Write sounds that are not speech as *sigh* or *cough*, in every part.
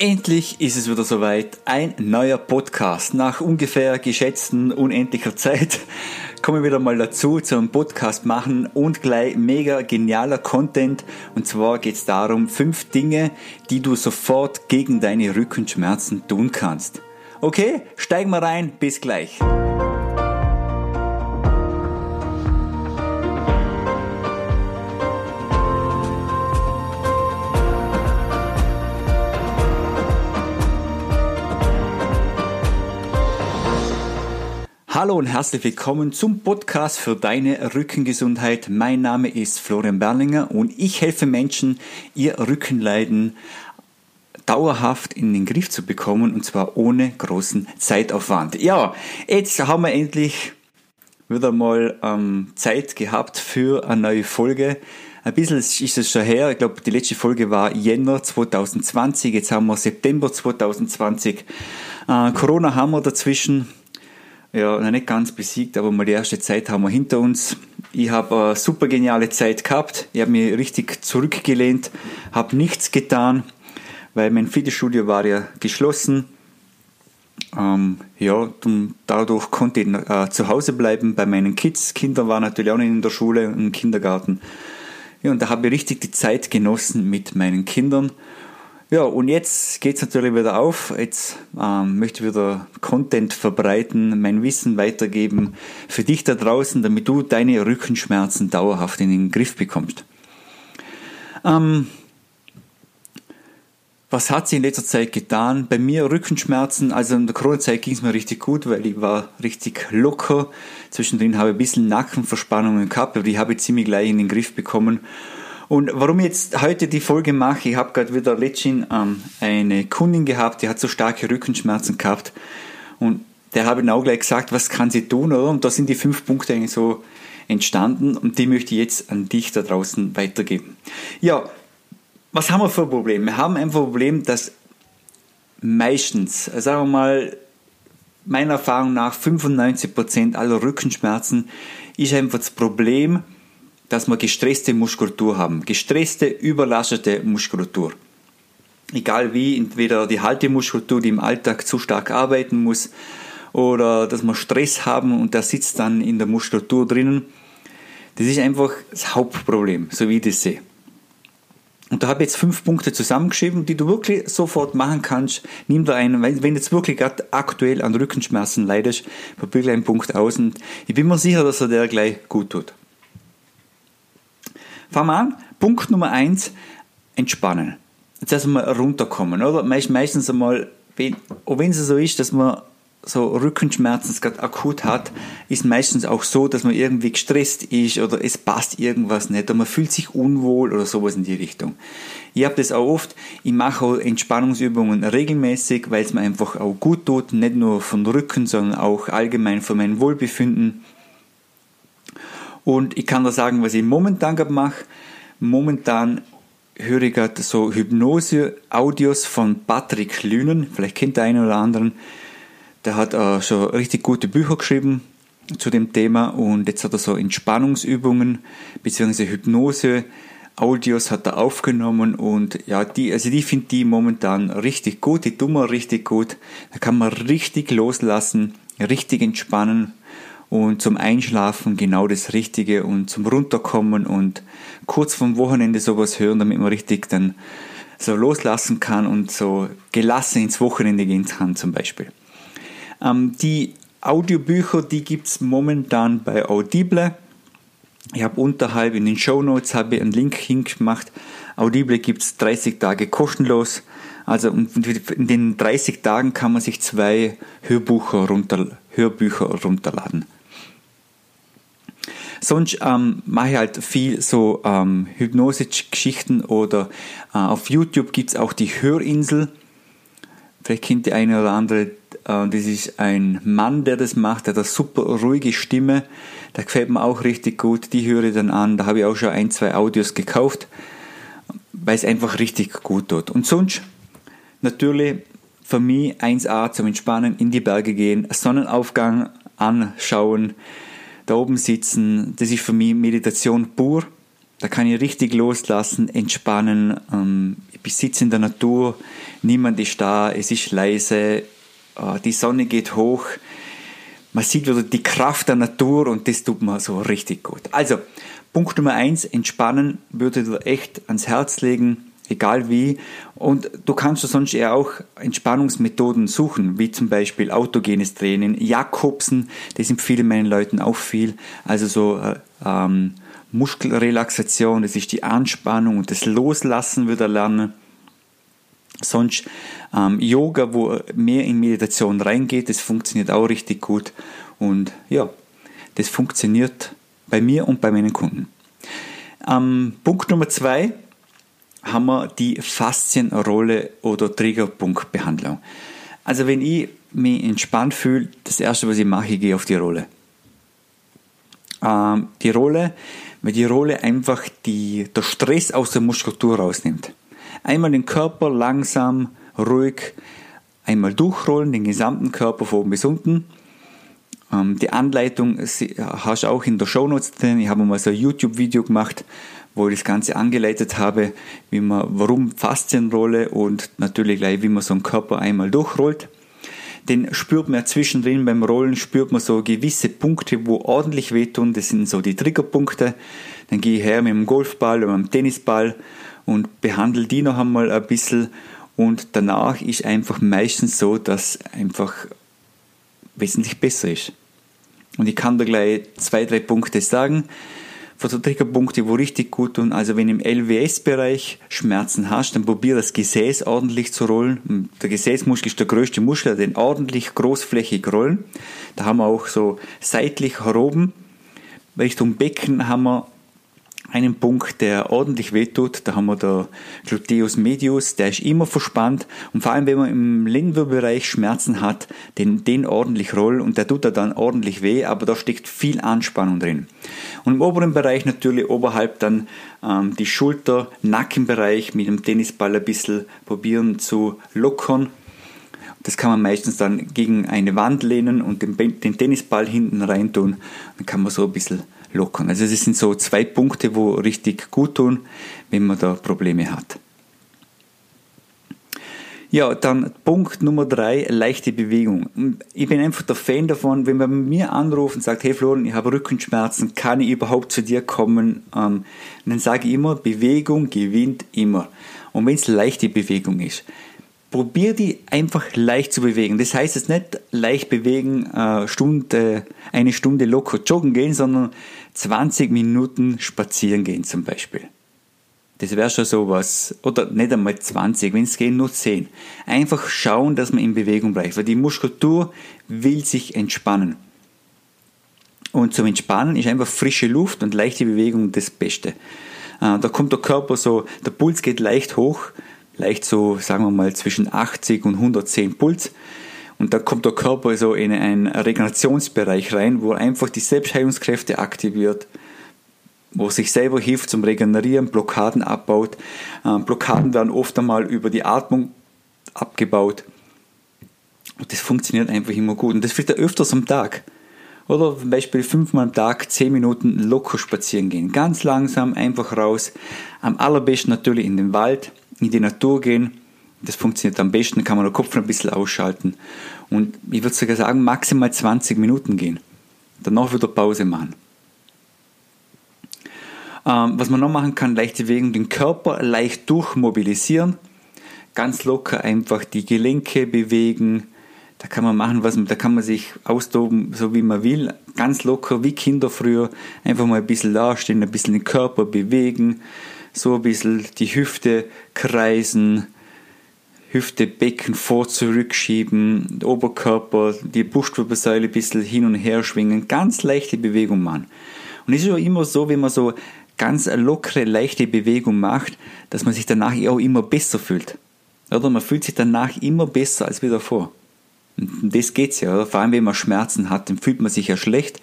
Endlich ist es wieder soweit. Ein neuer Podcast. Nach ungefähr geschätzten unendlicher Zeit *laughs* komme ich wieder mal dazu zum Podcast machen und gleich mega genialer Content. Und zwar geht es darum, fünf Dinge, die du sofort gegen deine Rückenschmerzen tun kannst. Okay, steigen wir rein. Bis gleich. Hallo und herzlich willkommen zum Podcast für deine Rückengesundheit. Mein Name ist Florian Berlinger und ich helfe Menschen, ihr Rückenleiden dauerhaft in den Griff zu bekommen und zwar ohne großen Zeitaufwand. Ja, jetzt haben wir endlich wieder mal ähm, Zeit gehabt für eine neue Folge. Ein bisschen ist es schon her. Ich glaube, die letzte Folge war Jänner 2020. Jetzt haben wir September 2020. Äh, Corona haben wir dazwischen ja, nicht ganz besiegt, aber mal die erste Zeit haben wir hinter uns. Ich habe eine super geniale Zeit gehabt. Ich habe mich richtig zurückgelehnt, habe nichts getan, weil mein Fitnessstudio war ja geschlossen. Ähm, ja, dadurch konnte ich äh, zu Hause bleiben bei meinen Kids. Kinder waren natürlich auch nicht in der Schule, im Kindergarten. Ja, und da habe ich richtig die Zeit genossen mit meinen Kindern ja, und jetzt geht es natürlich wieder auf. Jetzt ähm, möchte ich wieder Content verbreiten, mein Wissen weitergeben für dich da draußen, damit du deine Rückenschmerzen dauerhaft in den Griff bekommst. Ähm, was hat sich in letzter Zeit getan? Bei mir Rückenschmerzen, also in der Corona-Zeit ging es mir richtig gut, weil ich war richtig locker. Zwischendrin habe ich ein bisschen Nackenverspannungen gehabt, aber die habe ich ziemlich gleich in den Griff bekommen. Und warum ich jetzt heute die Folge mache, ich habe gerade wieder letztens ähm, eine Kundin gehabt, die hat so starke Rückenschmerzen gehabt. Und der habe ich auch gleich gesagt, was kann sie tun, oder? Und da sind die fünf Punkte eigentlich so entstanden und die möchte ich jetzt an dich da draußen weitergeben. Ja, was haben wir für ein Problem? Wir haben ein Problem, dass meistens, sagen wir mal, meiner Erfahrung nach 95% aller Rückenschmerzen ist einfach das Problem, dass wir gestresste Muskulatur haben. Gestresste, überlastete Muskulatur. Egal wie, entweder die Haltemuskulatur, die im Alltag zu stark arbeiten muss, oder dass wir Stress haben und der sitzt dann in der Muskulatur drinnen. Das ist einfach das Hauptproblem, so wie ich das sehe. Und da habe ich jetzt fünf Punkte zusammengeschrieben, die du wirklich sofort machen kannst. Nimm da einen, wenn du jetzt wirklich gerade aktuell an Rückenschmerzen leidest, probier einen Punkt aus und ich bin mir sicher, dass er dir gleich gut tut. Fangen wir an. Punkt Nummer eins, entspannen. Jetzt erstmal runterkommen, oder? Meistens einmal, auch wenn es so ist, dass man so Rückenschmerzen gerade akut hat, ist meistens auch so, dass man irgendwie gestresst ist oder es passt irgendwas nicht oder man fühlt sich unwohl oder sowas in die Richtung. Ich habe das auch oft, ich mache auch Entspannungsübungen regelmäßig, weil es mir einfach auch gut tut, nicht nur von Rücken, sondern auch allgemein für mein Wohlbefinden. Und ich kann da sagen, was ich momentan mache. Momentan höre ich gerade so Hypnose-Audios von Patrick Lünen. Vielleicht kennt der eine oder anderen. Der hat äh, schon richtig gute Bücher geschrieben zu dem Thema und jetzt hat er so Entspannungsübungen bzw. Hypnose Audios hat er aufgenommen und ja, die, also die finde die momentan richtig gut, die tun mir richtig gut. Da kann man richtig loslassen, richtig entspannen und zum Einschlafen genau das Richtige und zum Runterkommen und kurz vom Wochenende sowas hören, damit man richtig dann so loslassen kann und so gelassen ins Wochenende gehen kann zum Beispiel. Ähm, die Audiobücher, die gibt es momentan bei Audible. Ich habe unterhalb in den Show Notes einen Link hingemacht. Audible gibt es 30 Tage kostenlos. Also in den 30 Tagen kann man sich zwei Hörbücher, runter, Hörbücher runterladen. Sonst ähm, mache ich halt viel so ähm, Hypnose-Geschichten oder äh, auf YouTube gibt es auch die Hörinsel. Vielleicht kennt die eine oder andere, äh, das ist ein Mann, der das macht, der hat eine super ruhige Stimme. Der gefällt mir auch richtig gut. Die höre ich dann an. Da habe ich auch schon ein, zwei Audios gekauft, weil es einfach richtig gut tut. Und sonst natürlich für mich 1A zum Entspannen in die Berge gehen, Sonnenaufgang anschauen, da oben sitzen, das ist für mich Meditation pur. Da kann ich richtig loslassen, entspannen. Ähm, ich sitze in der Natur, niemand ist da, es ist leise, äh, die Sonne geht hoch. Man sieht wieder die Kraft der Natur und das tut mir so richtig gut. Also, Punkt Nummer eins, entspannen würde dir echt ans Herz legen, egal wie. Und du kannst sonst eher auch Entspannungsmethoden suchen, wie zum Beispiel autogenes Training, Jakobsen, das empfehlen meinen Leuten auch viel. Also so äh, ähm, Muskelrelaxation, das ist die Anspannung und das Loslassen wieder lernen. Sonst ähm, Yoga, wo mehr in Meditation reingeht, das funktioniert auch richtig gut. Und ja, das funktioniert bei mir und bei meinen Kunden. Ähm, Punkt Nummer zwei haben wir die Faszienrolle oder Triggerpunktbehandlung. Also wenn ich mich entspannt fühle, das erste, was ich mache, ich gehe auf die Rolle. Ähm, die Rolle weil die Rolle einfach die, der Stress aus der Muskulatur rausnimmt. Einmal den Körper langsam, ruhig, einmal durchrollen, den gesamten Körper von oben bis unten. Ähm, die Anleitung hast du auch in der Show Notes drin. Ich habe mal so ein YouTube-Video gemacht, wo ich das Ganze angeleitet habe, wie man, warum Faszienrolle und natürlich gleich, wie man so einen Körper einmal durchrollt den spürt man ja zwischendrin beim Rollen, spürt man so gewisse Punkte, wo ordentlich wehtun. Das sind so die Triggerpunkte. Dann gehe ich her mit dem Golfball oder mit dem Tennisball und behandle die noch einmal ein bisschen. Und danach ist einfach meistens so, dass einfach wesentlich besser ist. Und ich kann da gleich zwei, drei Punkte sagen Triggerpunkte, wo richtig gut tun. Also wenn im LWS-Bereich Schmerzen hast, dann probier das Gesäß ordentlich zu rollen. Der Gesäßmuskel ist der größte Muskel, den ordentlich großflächig rollen. Da haben wir auch so seitlich heroben. Richtung Becken haben wir einen Punkt, der ordentlich wehtut. Da haben wir der Gluteus medius, der ist immer verspannt. Und vor allem, wenn man im Lendenwirbelbereich Schmerzen hat, den, den ordentlich rollen und der tut da dann ordentlich weh, aber da steckt viel Anspannung drin. Und im oberen Bereich natürlich oberhalb dann ähm, die Schulter, Nackenbereich mit dem Tennisball ein bisschen probieren zu lockern. Das kann man meistens dann gegen eine Wand lehnen und den, den Tennisball hinten rein tun. Dann kann man so ein bisschen lockern. Also das sind so zwei Punkte, wo richtig gut tun, wenn man da Probleme hat. Ja, dann Punkt Nummer drei, leichte Bewegung. Ich bin einfach der Fan davon, wenn man mir anruft und sagt, hey Florian, ich habe Rückenschmerzen, kann ich überhaupt zu dir kommen? Ähm, dann sage ich immer, Bewegung gewinnt immer. Und wenn es leichte Bewegung ist, probier die einfach leicht zu bewegen. Das heißt jetzt nicht leicht bewegen, äh, Stunde, eine Stunde locker joggen gehen, sondern 20 Minuten spazieren gehen zum Beispiel. Das wäre schon sowas. Oder nicht einmal 20, wenn es geht, nur 10. Einfach schauen, dass man in Bewegung bleibt, weil die Muskulatur will sich entspannen. Und zum Entspannen ist einfach frische Luft und leichte Bewegung das Beste. Äh, da kommt der Körper so, der Puls geht leicht hoch, leicht so, sagen wir mal, zwischen 80 und 110 Puls. Und da kommt der Körper so in einen Regenerationsbereich rein, wo er einfach die Selbstheilungskräfte aktiviert wo sich selber hilft zum Regenerieren, Blockaden abbaut. Ähm, Blockaden werden oft einmal über die Atmung abgebaut. Und das funktioniert einfach immer gut. Und das wird ja öfters am Tag. Oder zum Beispiel fünfmal am Tag zehn Minuten locker spazieren gehen. Ganz langsam, einfach raus. Am allerbesten natürlich in den Wald, in die Natur gehen. Das funktioniert am besten, kann man den Kopf ein bisschen ausschalten. Und ich würde sogar sagen, maximal 20 Minuten gehen. Danach wieder Pause machen. Ähm, was man noch machen kann, leichte Bewegung, den Körper leicht durchmobilisieren. Ganz locker einfach die Gelenke bewegen. Da kann man machen, was man, da kann man sich austoben, so wie man will. Ganz locker, wie Kinder früher. Einfach mal ein bisschen dastehen, ein bisschen den Körper bewegen. So ein bisschen die Hüfte kreisen. Hüfte, Becken vor, zurückschieben, Oberkörper, die Brustwirbelsäule ein bisschen hin und her schwingen, ganz leichte Bewegung machen. Und es ist ja immer so, wenn man so ganz lockere, leichte Bewegung macht, dass man sich danach auch immer besser fühlt. Oder man fühlt sich danach immer besser als wie davor. Und das geht's ja, oder? Vor allem, wenn man Schmerzen hat, dann fühlt man sich ja schlecht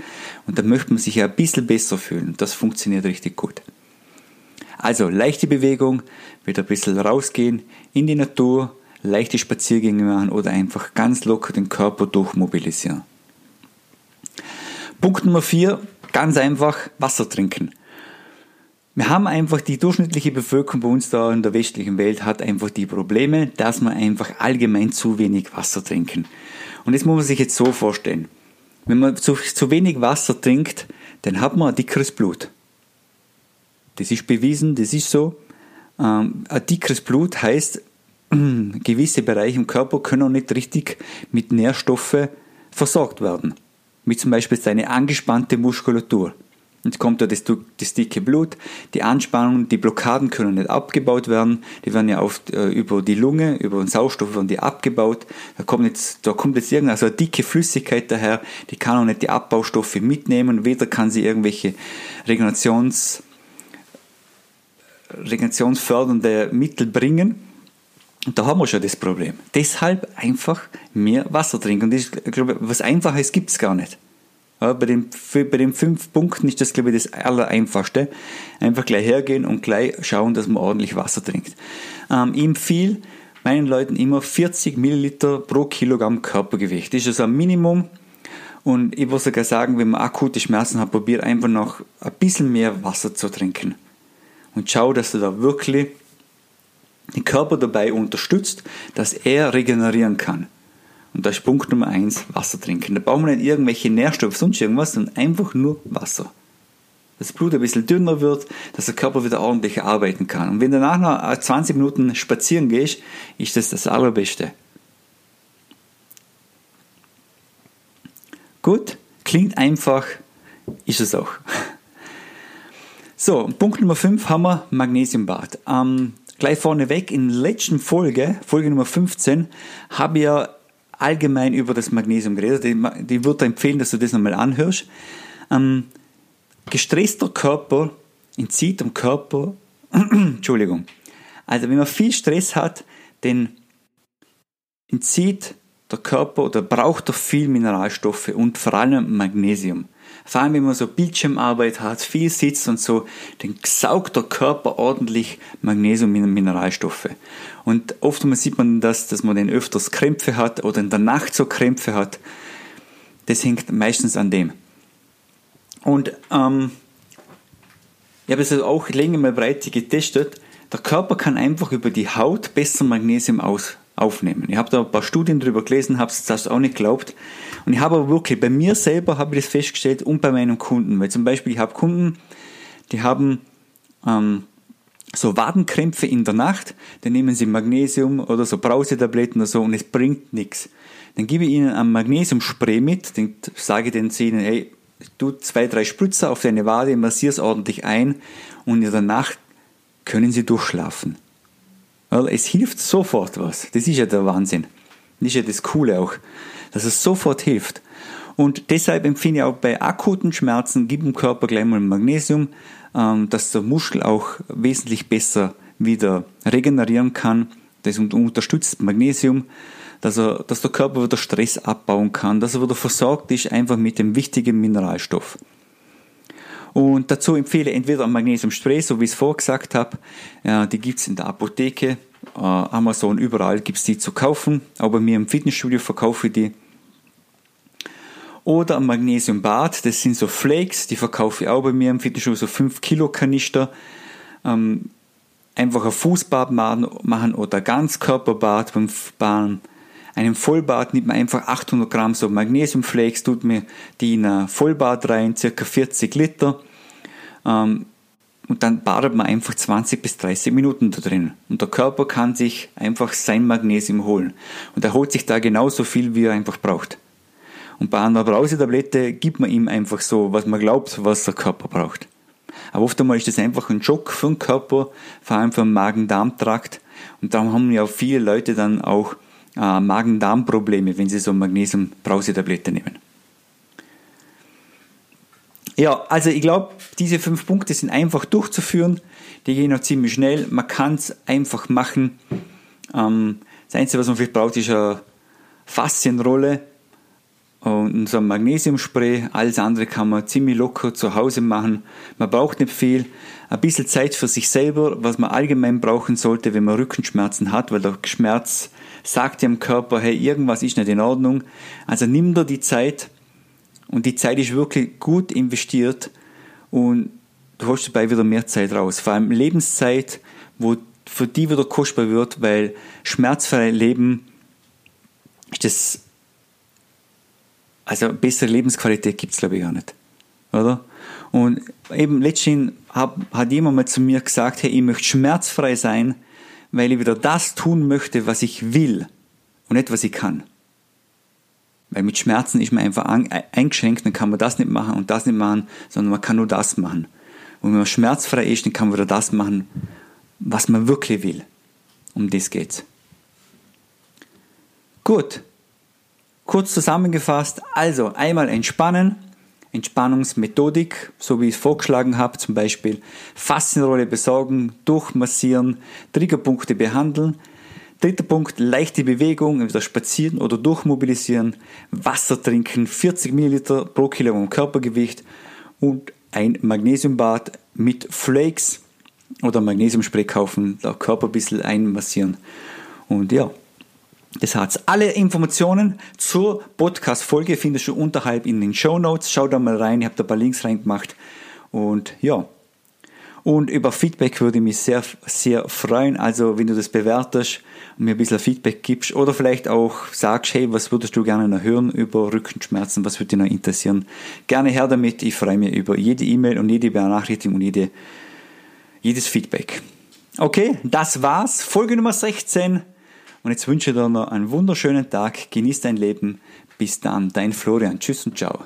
und dann möchte man sich ja ein bisschen besser fühlen. Das funktioniert richtig gut. Also, leichte Bewegung, wieder ein bisschen rausgehen in die Natur, leichte Spaziergänge machen oder einfach ganz locker den Körper durchmobilisieren. Punkt Nummer vier, ganz einfach, Wasser trinken. wir haben einfach die durchschnittliche Bevölkerung bei uns da in der westlichen Welt hat einfach die Probleme, dass wir einfach allgemein zu wenig Wasser trinken. Und das muss man sich jetzt so vorstellen. Wenn man zu, zu wenig Wasser trinkt, dann hat man ein dickeres Blut. Das ist bewiesen, das ist so. Ähm, ein dickeres Blut heißt, *clears throat* gewisse Bereiche im Körper können auch nicht richtig mit Nährstoffen versorgt werden. Wie zum Beispiel seine angespannte Muskulatur. Jetzt kommt da das, das, dicke Blut, die Anspannung, die Blockaden können nicht abgebaut werden, die werden ja oft äh, über die Lunge, über den Sauerstoff werden die abgebaut. Da kommt jetzt, da kommt jetzt irgendeine also eine dicke Flüssigkeit daher, die kann auch nicht die Abbaustoffe mitnehmen, weder kann sie irgendwelche Regenerations, regenerationsfördernde Mittel bringen. Und da haben wir schon das Problem. Deshalb einfach mehr Wasser trinken. Und ich glaube, was Einfaches gibt es gar nicht. Ja, bei, den, bei den fünf Punkten ist das, glaube ich, das Allereinfachste. Einfach gleich hergehen und gleich schauen, dass man ordentlich Wasser trinkt. Ähm, ich empfehle meinen Leuten immer 40 Milliliter pro Kilogramm Körpergewicht. Das ist also ein Minimum. Und ich würde sogar sagen, wenn man akute Schmerzen hat, probiert einfach noch ein bisschen mehr Wasser zu trinken. Und schau, dass du da wirklich den Körper dabei unterstützt, dass er regenerieren kann. Und da ist Punkt Nummer eins, Wasser trinken. Da brauchen wir nicht irgendwelche Nährstoffe, sonst irgendwas, sondern einfach nur Wasser. Dass das Blut ein bisschen dünner wird, dass der Körper wieder ordentlich arbeiten kann. Und wenn danach noch 20 Minuten spazieren gehst, ist das das Allerbeste. Gut, klingt einfach, ist es auch. *laughs* So, Punkt Nummer 5 haben wir Magnesiumbad. Ähm, gleich vorneweg, in der letzten Folge, Folge Nummer 15, habe ich ja allgemein über das Magnesium geredet. Die würde empfehlen, dass du das nochmal anhörst. Ähm, gestresster Körper entzieht dem Körper, *clears throat* Entschuldigung, also wenn man viel Stress hat, dann entzieht der Körper oder braucht er viel Mineralstoffe und vor allem Magnesium. Vor allem, wenn man so Bildschirmarbeit hat, viel sitzt und so, dann saugt der Körper ordentlich Magnesium und Mineralstoffe. Und oft sieht man das, dass man dann öfters Krämpfe hat oder in der Nacht so Krämpfe hat. Das hängt meistens an dem. Und ähm, ich habe es auch länger mal breit getestet. Der Körper kann einfach über die Haut besser Magnesium aus, aufnehmen. Ich habe da ein paar Studien darüber gelesen, habe es das auch nicht geglaubt. Und ich habe aber wirklich, bei mir selber habe ich das festgestellt und bei meinen Kunden. Weil zum Beispiel, ich habe Kunden, die haben ähm, so Wadenkrämpfe in der Nacht, dann nehmen sie Magnesium oder so Brausetabletten oder so und es bringt nichts. Dann gebe ich ihnen ein Magnesiumspray mit, dann sage ich den Zähnen, hey, tu zwei, drei Spritzer auf deine Wade, massier es ordentlich ein und in der Nacht können sie durchschlafen. Weil es hilft sofort was. Das ist ja der Wahnsinn. Das ist ja das Coole auch, dass es sofort hilft. Und deshalb empfehle ich auch bei akuten Schmerzen, gib dem Körper gleich mal Magnesium, ähm, dass der Muskel auch wesentlich besser wieder regenerieren kann. Das unterstützt Magnesium, dass, er, dass der Körper wieder Stress abbauen kann, dass er wieder versorgt ist einfach mit dem wichtigen Mineralstoff. Und dazu empfehle ich entweder ein Magnesiumspray, so wie ich es vorgesagt habe. Die gibt es in der Apotheke, äh, Amazon, überall gibt es die zu kaufen. Aber bei mir im Fitnessstudio verkaufe ich die. Oder ein Magnesiumbad, das sind so Flakes, die verkaufe ich auch bei mir im Fitnessstudio, so 5 Kilo Kanister. Ähm, einfach ein Fußbad machen oder Ganzkörperbad beim Bahn. Einem Vollbad nimmt man einfach 800 Gramm so Magnesiumflakes, tut mir die in ein Vollbad rein, circa 40 Liter. Ähm, und dann badet man einfach 20 bis 30 Minuten da drin. Und der Körper kann sich einfach sein Magnesium holen. Und er holt sich da genauso viel, wie er einfach braucht. Und bei einer Brausetablette gibt man ihm einfach so, was man glaubt, was der Körper braucht. Aber oft einmal ist das einfach ein Schock für den Körper, vor allem für den Magen-Darm-Trakt. Und darum haben ja viele Leute dann auch äh, Magen-Darm-Probleme, wenn sie so Magnesium-Brausetablette nehmen. Ja, also ich glaube, diese fünf Punkte sind einfach durchzuführen. Die gehen auch ziemlich schnell. Man kann es einfach machen. Ähm, das Einzige, was man vielleicht braucht, ist eine Faszienrolle und so ein Magnesiumspray. Alles andere kann man ziemlich locker zu Hause machen. Man braucht nicht viel. Ein bisschen Zeit für sich selber, was man allgemein brauchen sollte, wenn man Rückenschmerzen hat, weil der Schmerz sagt dem Körper, hey, irgendwas ist nicht in Ordnung. Also nimm dir die Zeit und die Zeit ist wirklich gut investiert und du hast dabei wieder mehr Zeit raus. Vor allem Lebenszeit, wo für die wieder kostbar wird, weil schmerzfrei Leben ist das, also bessere Lebensqualität gibt es glaube ich gar nicht. Oder? Und eben letztens hat, hat jemand mal zu mir gesagt, hey, ich möchte schmerzfrei sein, weil ich wieder das tun möchte, was ich will und nicht, was ich kann. Weil mit Schmerzen ist man einfach eingeschränkt, dann kann man das nicht machen und das nicht machen, sondern man kann nur das machen. Und wenn man schmerzfrei ist, dann kann man wieder das machen, was man wirklich will. Um das geht's. Gut. Kurz zusammengefasst, also einmal entspannen, Entspannungsmethodik, so wie ich es vorgeschlagen habe, zum Beispiel Faszienrolle besorgen, durchmassieren, Triggerpunkte behandeln. Dritter Punkt, leichte Bewegung, entweder spazieren oder durchmobilisieren, Wasser trinken, 40 Milliliter pro Kilogramm Körpergewicht und ein Magnesiumbad mit Flakes oder Magnesiumspray kaufen, der Körper ein bisschen einmassieren. Und ja, das hat's. Alle Informationen zur Podcast-Folge findest du unterhalb in den Show Notes. Schau da mal rein, ich habe da ein paar Links reingemacht. Und ja. Und über Feedback würde ich mich sehr, sehr freuen. Also, wenn du das bewertest und mir ein bisschen Feedback gibst oder vielleicht auch sagst, hey, was würdest du gerne noch hören über Rückenschmerzen, was würde dich noch interessieren? Gerne her damit. Ich freue mich über jede E-Mail und jede Benachrichtigung und jede, jedes Feedback. Okay, das war's. Folge Nummer 16. Und jetzt wünsche ich dir noch einen wunderschönen Tag. Genieß dein Leben. Bis dann, dein Florian. Tschüss und ciao.